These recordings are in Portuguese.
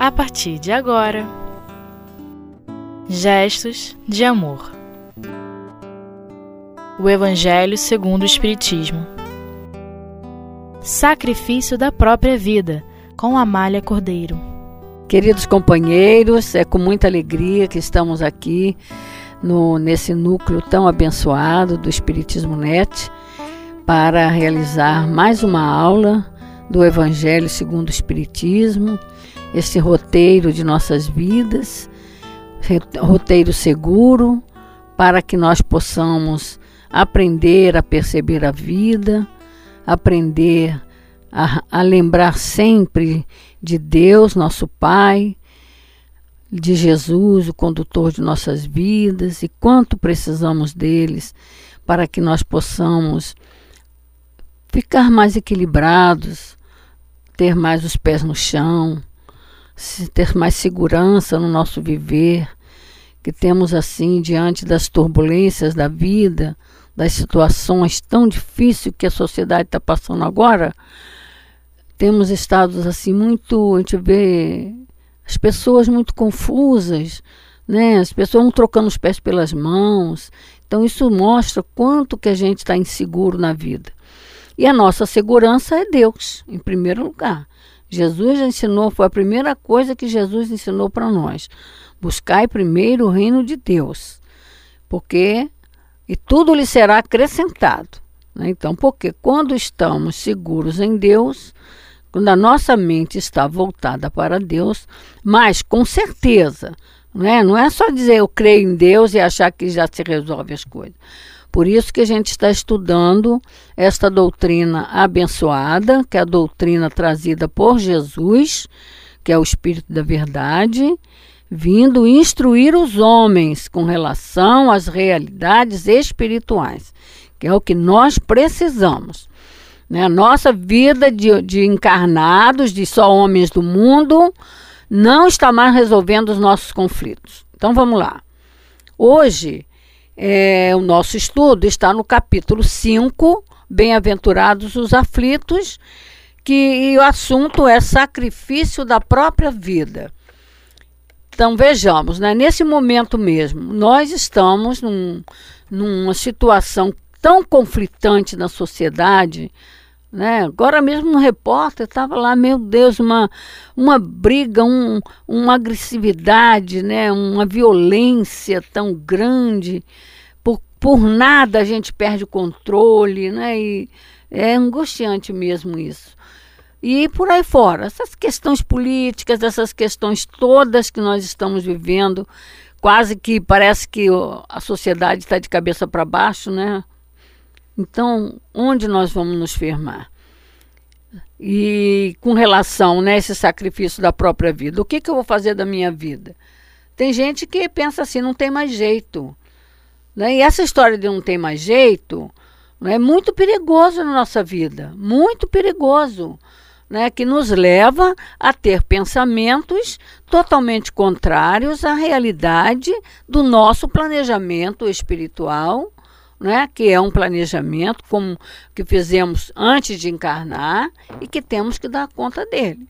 a partir de agora. Gestos de amor. O Evangelho segundo o Espiritismo. Sacrifício da própria vida, com Amália Cordeiro. Queridos companheiros, é com muita alegria que estamos aqui no, nesse núcleo tão abençoado do Espiritismo Net para realizar mais uma aula do Evangelho segundo o Espiritismo, esse roteiro de nossas vidas, roteiro seguro para que nós possamos aprender a perceber a vida, aprender a, a lembrar sempre de Deus, nosso Pai, de Jesus, o condutor de nossas vidas, e quanto precisamos deles para que nós possamos ficar mais equilibrados, ter mais os pés no chão, ter mais segurança no nosso viver, que temos assim diante das turbulências da vida, das situações tão difíceis que a sociedade está passando agora, temos estados assim muito, a gente vê as pessoas muito confusas, né? As pessoas vão trocando os pés pelas mãos. Então isso mostra quanto que a gente está inseguro na vida. E a nossa segurança é Deus, em primeiro lugar. Jesus ensinou, foi a primeira coisa que Jesus ensinou para nós. Buscai primeiro o reino de Deus, porque e tudo lhe será acrescentado. Né? Então, porque quando estamos seguros em Deus, quando a nossa mente está voltada para Deus, mas com certeza, não é, não é só dizer eu creio em Deus e achar que já se resolve as coisas. Por isso que a gente está estudando esta doutrina abençoada, que é a doutrina trazida por Jesus, que é o Espírito da Verdade, vindo instruir os homens com relação às realidades espirituais, que é o que nós precisamos. Né? Nossa vida de, de encarnados, de só homens do mundo, não está mais resolvendo os nossos conflitos. Então vamos lá. Hoje, é, o nosso estudo está no capítulo 5, Bem-aventurados os aflitos, que o assunto é sacrifício da própria vida. Então vejamos, né? nesse momento mesmo, nós estamos num, numa situação tão conflitante na sociedade né? Agora mesmo no repórter estava lá, meu Deus, uma, uma briga, um, uma agressividade, né? uma violência tão grande. Por, por nada a gente perde o controle, né? E é angustiante mesmo isso. E por aí fora, essas questões políticas, essas questões todas que nós estamos vivendo, quase que parece que a sociedade está de cabeça para baixo, né? Então, onde nós vamos nos firmar? E com relação né, a esse sacrifício da própria vida, o que, que eu vou fazer da minha vida? Tem gente que pensa assim, não tem mais jeito. Né? E essa história de não tem mais jeito né, é muito perigoso na nossa vida, muito perigoso. Né, que nos leva a ter pensamentos totalmente contrários à realidade do nosso planejamento espiritual né, que é um planejamento como que fizemos antes de encarnar e que temos que dar conta dele.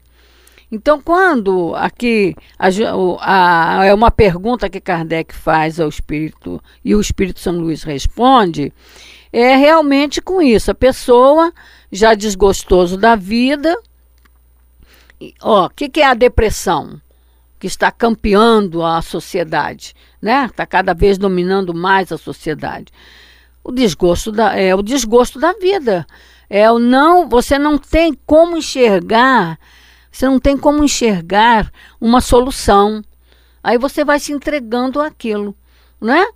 Então, quando aqui a, a, é uma pergunta que Kardec faz ao Espírito e o Espírito São Luís responde, é realmente com isso. A pessoa já desgostoso da vida. O que, que é a depressão? Que está campeando a sociedade, né? Está cada vez dominando mais a sociedade o desgosto da, é o desgosto da vida. É o não, você não tem como enxergar, você não tem como enxergar uma solução. Aí você vai se entregando àquilo, né?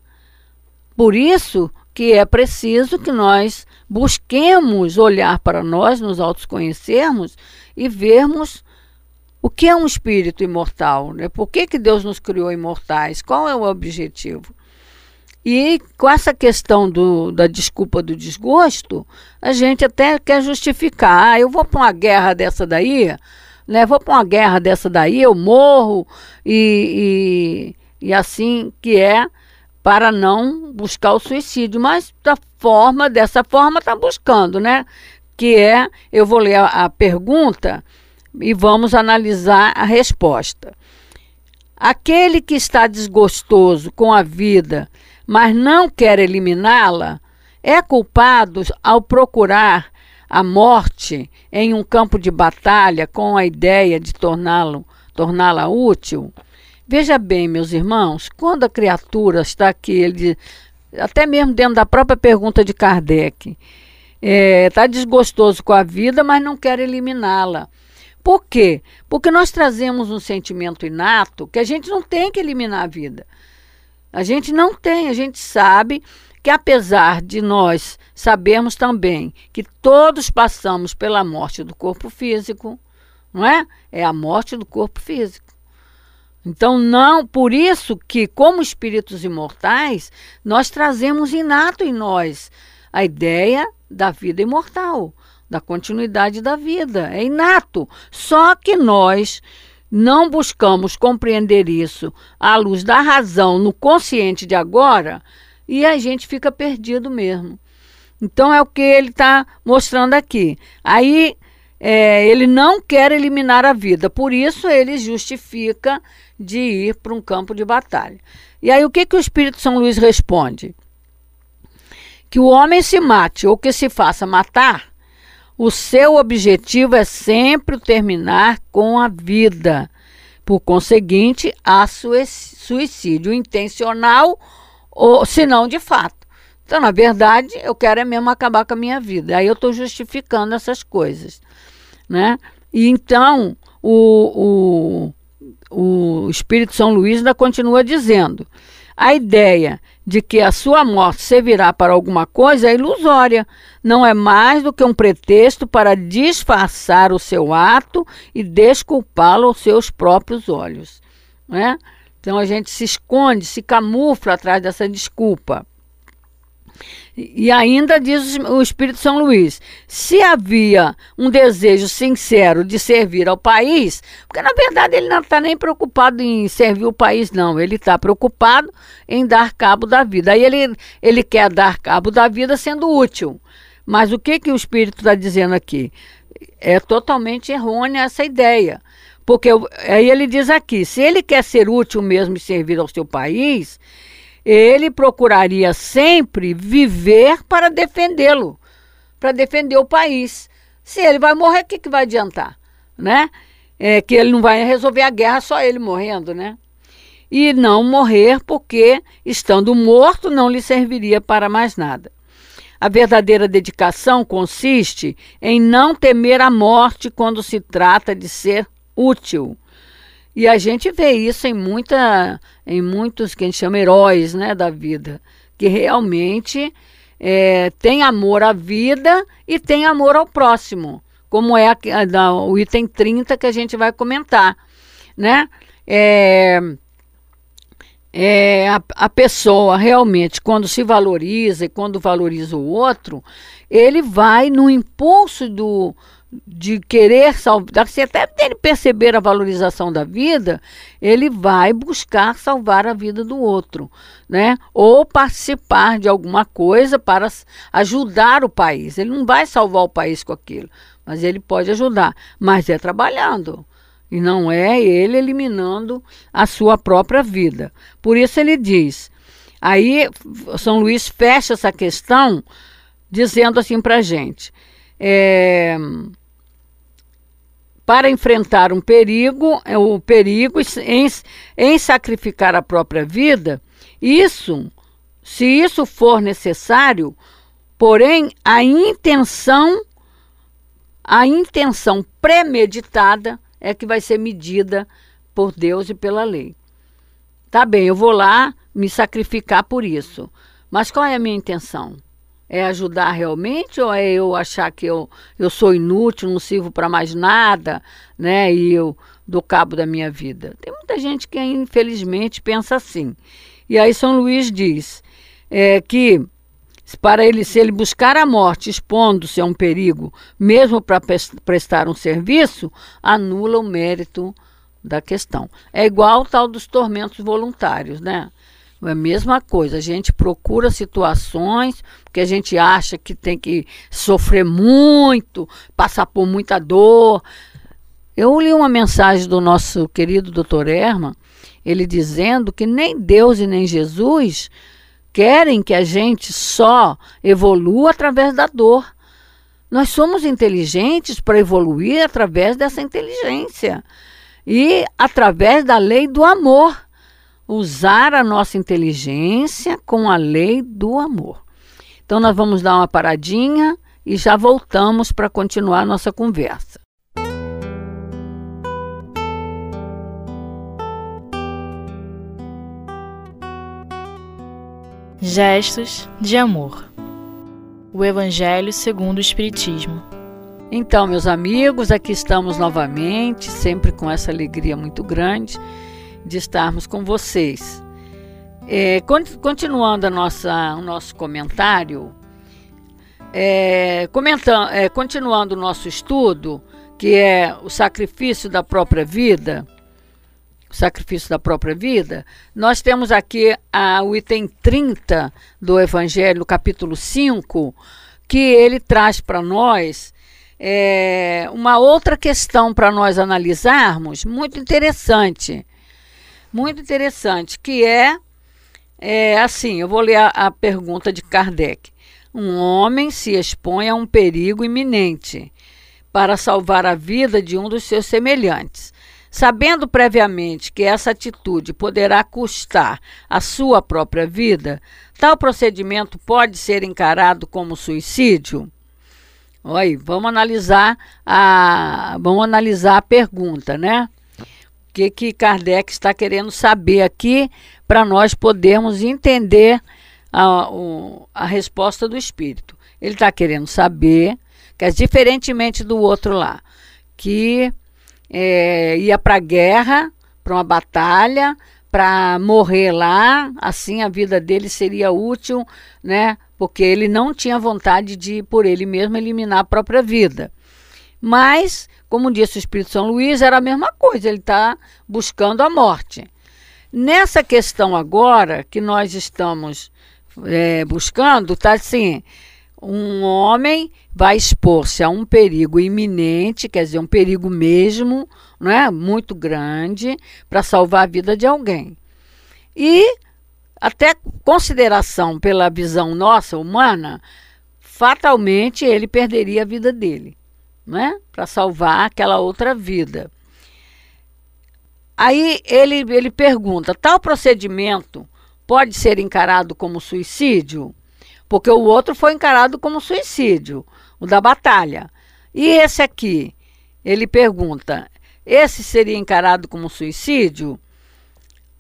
Por isso que é preciso que nós busquemos olhar para nós, nos autoconhecermos e vermos o que é um espírito imortal, né? Por que, que Deus nos criou imortais? Qual é o objetivo? E com essa questão do, da desculpa do desgosto, a gente até quer justificar. Ah, eu vou para uma guerra dessa daí, né? Vou para uma guerra dessa daí, eu morro e, e, e assim que é para não buscar o suicídio. Mas da forma, dessa forma está buscando, né? Que é, eu vou ler a, a pergunta e vamos analisar a resposta. Aquele que está desgostoso com a vida, mas não quer eliminá-la, é culpado ao procurar a morte em um campo de batalha com a ideia de torná-lo torná-la útil? Veja bem, meus irmãos, quando a criatura está aqui, ele, até mesmo dentro da própria pergunta de Kardec, está é, tá desgostoso com a vida, mas não quer eliminá-la. Por quê? Porque nós trazemos um sentimento inato que a gente não tem que eliminar a vida. A gente não tem, a gente sabe que apesar de nós sabermos também que todos passamos pela morte do corpo físico, não é? É a morte do corpo físico. Então, não, por isso que, como espíritos imortais, nós trazemos inato em nós a ideia da vida imortal, da continuidade da vida. É inato. Só que nós não buscamos compreender isso à luz da razão no consciente de agora e a gente fica perdido mesmo. Então é o que ele está mostrando aqui. Aí é, ele não quer eliminar a vida, por isso ele justifica de ir para um campo de batalha. E aí o que, que o Espírito São Luís responde? Que o homem se mate ou que se faça matar, o seu objetivo é sempre terminar com a vida. Por conseguinte, há suicídio intencional ou se não de fato. Então, na verdade, eu quero é mesmo acabar com a minha vida. Aí eu estou justificando essas coisas, né? E então o, o, o Espírito São Luís ainda continua dizendo: a ideia de que a sua morte servirá para alguma coisa é ilusória. Não é mais do que um pretexto para disfarçar o seu ato e desculpá-lo aos seus próprios olhos. Né? Então a gente se esconde, se camufla atrás dessa desculpa. E ainda diz o Espírito São Luís: se havia um desejo sincero de servir ao país, porque na verdade ele não está nem preocupado em servir o país, não, ele está preocupado em dar cabo da vida. Aí ele, ele quer dar cabo da vida sendo útil. Mas o que, que o Espírito está dizendo aqui? É totalmente errônea essa ideia. Porque aí ele diz aqui: se ele quer ser útil mesmo e servir ao seu país, ele procuraria sempre viver para defendê-lo, para defender o país. Se ele vai morrer, o que, que vai adiantar? Né? É que ele não vai resolver a guerra só ele morrendo, né? E não morrer porque, estando morto, não lhe serviria para mais nada. A verdadeira dedicação consiste em não temer a morte quando se trata de ser útil. E a gente vê isso em, muita, em muitos que a gente chama heróis né, da vida, que realmente é, tem amor à vida e tem amor ao próximo, como é a, a, o item 30 que a gente vai comentar. Né? É, é, a, a, pessoa realmente, quando se valoriza e quando valoriza o outro, ele vai no impulso do, de querer salvar, se até ele perceber a valorização da vida, ele vai buscar salvar a vida do outro, né? Ou participar de alguma coisa para ajudar o país. Ele não vai salvar o país com aquilo, mas ele pode ajudar, mas é trabalhando. E não é ele eliminando a sua própria vida. Por isso ele diz. Aí São Luís fecha essa questão dizendo assim para gente. É, para enfrentar um perigo, é, o perigo em, em sacrificar a própria vida, isso, se isso for necessário, porém a intenção, a intenção premeditada é que vai ser medida por Deus e pela lei. Tá bem, eu vou lá me sacrificar por isso. Mas qual é a minha intenção? É ajudar realmente ou é eu achar que eu, eu sou inútil, não sirvo para mais nada, né? E eu dou cabo da minha vida. Tem muita gente que infelizmente pensa assim. E aí São Luís diz é, que para ele, se ele buscar a morte expondo-se a um perigo, mesmo para prestar um serviço, anula o mérito da questão. É igual o tal dos tormentos voluntários, né? É a mesma coisa, a gente procura situações que a gente acha que tem que sofrer muito, passar por muita dor. Eu li uma mensagem do nosso querido Dr. Herman, ele dizendo que nem Deus e nem Jesus querem que a gente só evolua através da dor. Nós somos inteligentes para evoluir através dessa inteligência e através da lei do amor. Usar a nossa inteligência com a lei do amor. Então, nós vamos dar uma paradinha e já voltamos para continuar a nossa conversa. Gestos de amor. O Evangelho segundo o Espiritismo. Então, meus amigos, aqui estamos novamente, sempre com essa alegria muito grande de estarmos com vocês. É, continuando a nossa, o nosso comentário, é, comentando, é, continuando o nosso estudo, que é o sacrifício da própria vida, o sacrifício da própria vida, nós temos aqui a, o item 30 do Evangelho, capítulo 5, que ele traz para nós é, uma outra questão para nós analisarmos, muito interessante. Muito interessante, que é, é assim, eu vou ler a, a pergunta de Kardec. Um homem se expõe a um perigo iminente para salvar a vida de um dos seus semelhantes. Sabendo previamente que essa atitude poderá custar a sua própria vida, tal procedimento pode ser encarado como suicídio? Oi, vamos analisar a vamos analisar a pergunta, né? Que que Kardec está querendo saber aqui para nós podermos entender a, o, a resposta do espírito. Ele está querendo saber que, diferentemente do outro lá, que é, ia para a guerra, para uma batalha, para morrer lá, assim a vida dele seria útil, né? Porque ele não tinha vontade de, por ele mesmo, eliminar a própria vida. Mas, como disse o Espírito São Luís, era a mesma coisa, ele está buscando a morte. Nessa questão agora que nós estamos é, buscando, está assim: um homem vai expor-se a um perigo iminente, quer dizer, um perigo mesmo, não é? muito grande, para salvar a vida de alguém. E, até consideração pela visão nossa, humana, fatalmente ele perderia a vida dele, né? para salvar aquela outra vida. Aí ele, ele pergunta: tal procedimento pode ser encarado como suicídio? Porque o outro foi encarado como suicídio, o da batalha. E esse aqui, ele pergunta: esse seria encarado como suicídio?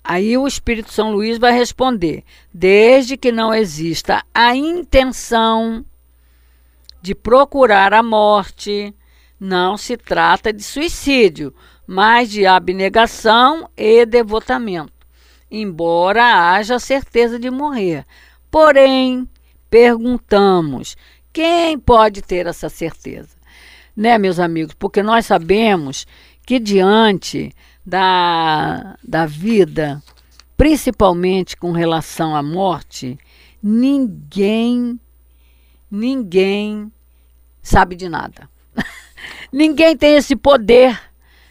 Aí o Espírito São Luís vai responder: desde que não exista a intenção de procurar a morte, não se trata de suicídio, mas de abnegação e devotamento, embora haja certeza de morrer. Porém, perguntamos: quem pode ter essa certeza? Né, meus amigos? Porque nós sabemos que diante da, da vida, principalmente com relação à morte, ninguém, ninguém sabe de nada. ninguém tem esse poder.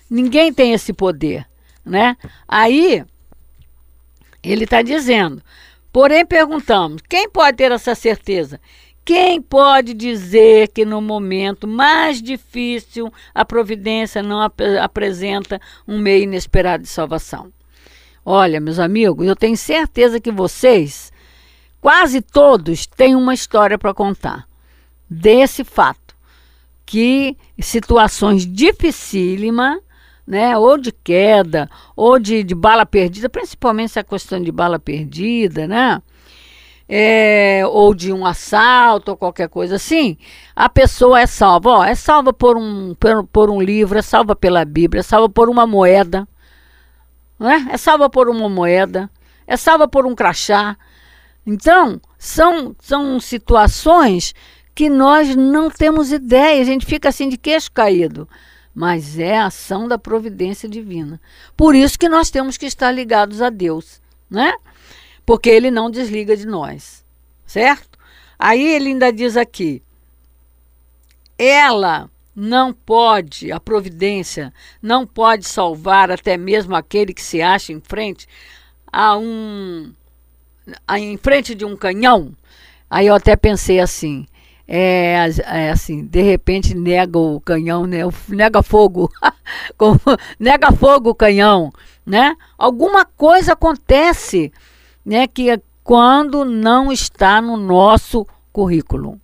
Ninguém tem esse poder, né? Aí ele está dizendo. Porém, perguntamos: quem pode ter essa certeza? Quem pode dizer que no momento mais difícil a providência não ap apresenta um meio inesperado de salvação? Olha, meus amigos, eu tenho certeza que vocês, quase todos, têm uma história para contar desse fato. Que situações dificílimas, né, ou de queda, ou de, de bala perdida, principalmente essa questão de bala perdida, né? é, ou de um assalto ou qualquer coisa assim, a pessoa é salva. Ó, é salva por um, por, por um livro, é salva pela Bíblia, é salva por uma moeda, né? é salva por uma moeda, é salva por um crachá. Então, são, são situações que nós não temos ideia, a gente fica assim de queixo caído. Mas é a ação da providência divina. Por isso que nós temos que estar ligados a Deus, né? porque ele não desliga de nós, certo? Aí ele ainda diz aqui: ela não pode, a providência não pode salvar até mesmo aquele que se acha em frente a um em frente de um canhão. Aí eu até pensei assim, é, é, assim, de repente nega o canhão, né? Nega fogo, nega fogo o canhão, né? Alguma coisa acontece, né? Que quando não está no nosso currículo.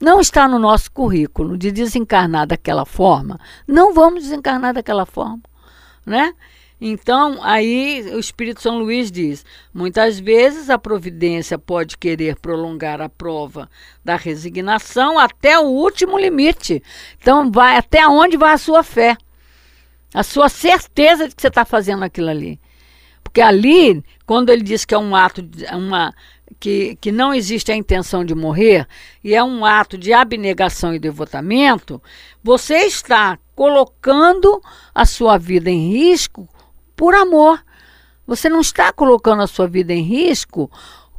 Não está no nosso currículo de desencarnar daquela forma, não vamos desencarnar daquela forma, né? Então, aí o Espírito São Luís diz: muitas vezes a providência pode querer prolongar a prova da resignação até o último limite. Então, vai até onde vai a sua fé, a sua certeza de que você está fazendo aquilo ali. Porque ali, quando ele diz que é um ato, uma, que, que não existe a intenção de morrer e é um ato de abnegação e devotamento, você está colocando a sua vida em risco por amor. Você não está colocando a sua vida em risco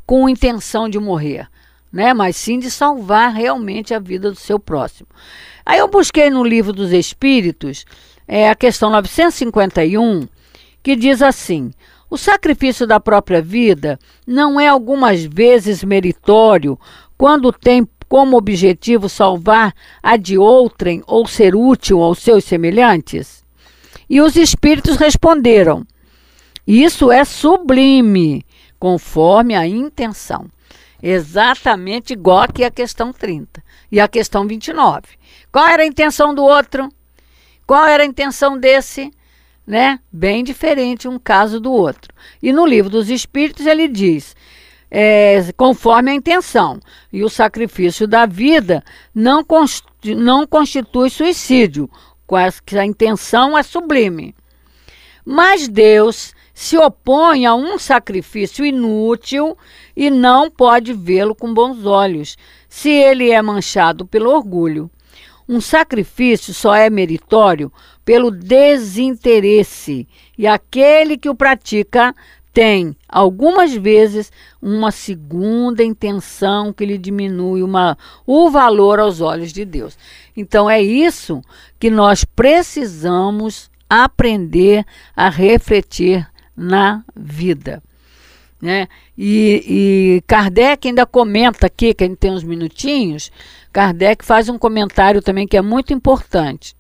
com intenção de morrer, né? Mas sim de salvar realmente a vida do seu próximo. Aí eu busquei no livro dos Espíritos é, a questão 951, que diz assim: o sacrifício da própria vida não é algumas vezes meritório quando tem como objetivo salvar a de outrem ou ser útil aos seus semelhantes? E os espíritos responderam: Isso é sublime, conforme a intenção. Exatamente igual aqui a questão 30 e a questão 29. Qual era a intenção do outro? Qual era a intenção desse? Né? Bem diferente um caso do outro. E no livro dos Espíritos ele diz: é, conforme a intenção, e o sacrifício da vida não, const não constitui suicídio, que a intenção é sublime. Mas Deus se opõe a um sacrifício inútil e não pode vê-lo com bons olhos, se ele é manchado pelo orgulho. Um sacrifício só é meritório pelo desinteresse, e aquele que o pratica tem, algumas vezes, uma segunda intenção que lhe diminui uma, o valor aos olhos de Deus. Então, é isso que nós precisamos aprender a refletir na vida. Né? E, e Kardec ainda comenta aqui, que a gente tem uns minutinhos, Kardec faz um comentário também que é muito importante.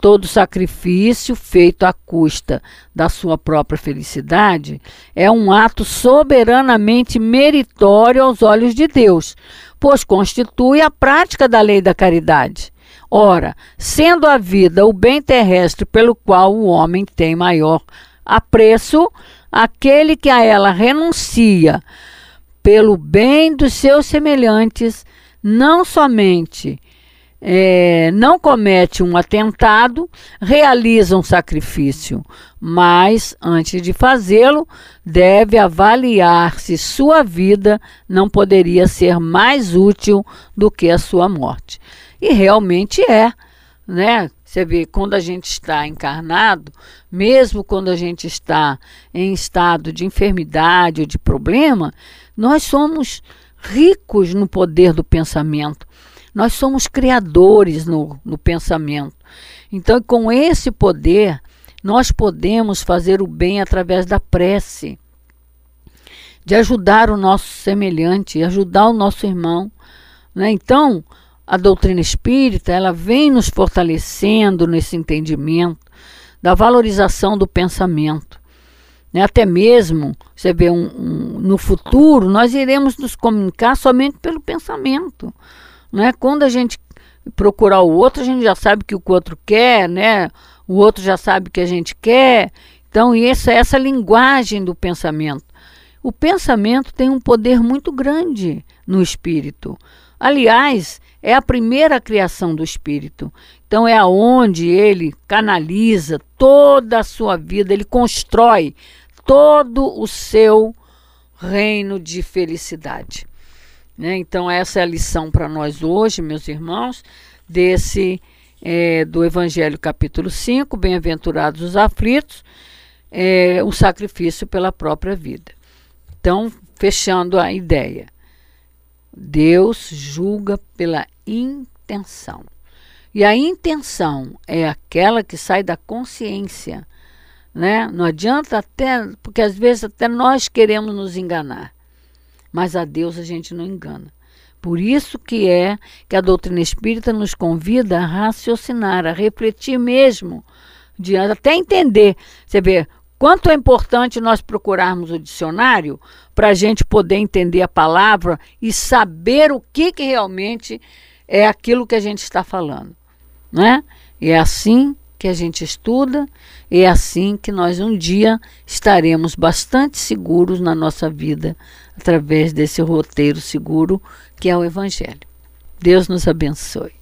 Todo sacrifício feito à custa da sua própria felicidade é um ato soberanamente meritório aos olhos de Deus, pois constitui a prática da lei da caridade. Ora, sendo a vida o bem terrestre pelo qual o homem tem maior apreço, aquele que a ela renuncia pelo bem dos seus semelhantes, não somente é, não comete um atentado, realiza um sacrifício, mas antes de fazê-lo, deve avaliar se sua vida não poderia ser mais útil do que a sua morte. E realmente é, né? Você vê, quando a gente está encarnado, mesmo quando a gente está em estado de enfermidade ou de problema, nós somos ricos no poder do pensamento. Nós somos criadores no, no pensamento. Então, com esse poder, nós podemos fazer o bem através da prece, de ajudar o nosso semelhante, ajudar o nosso irmão. Né? Então, a doutrina espírita ela vem nos fortalecendo nesse entendimento da valorização do pensamento. Né? Até mesmo, você vê, um, um, no futuro, nós iremos nos comunicar somente pelo pensamento. Né? Quando a gente procurar o outro, a gente já sabe que o outro quer, né? o outro já sabe o que a gente quer. Então, essa, essa linguagem do pensamento. O pensamento tem um poder muito grande no espírito. Aliás, é a primeira criação do espírito. Então é aonde ele canaliza toda a sua vida, ele constrói todo o seu reino de felicidade. Né? Então, essa é a lição para nós hoje, meus irmãos, desse é, do Evangelho capítulo 5, Bem-aventurados os aflitos, é, o sacrifício pela própria vida. Então, fechando a ideia. Deus julga pela intenção. E a intenção é aquela que sai da consciência, né? Não adianta até, porque às vezes até nós queremos nos enganar, mas a Deus a gente não engana. Por isso que é que a doutrina espírita nos convida a raciocinar, a refletir mesmo, de até entender. Você vê quanto é importante nós procurarmos o dicionário para a gente poder entender a palavra e saber o que, que realmente é aquilo que a gente está falando. Né? E é assim que a gente estuda, é assim que nós um dia estaremos bastante seguros na nossa vida, através desse roteiro seguro que é o Evangelho. Deus nos abençoe.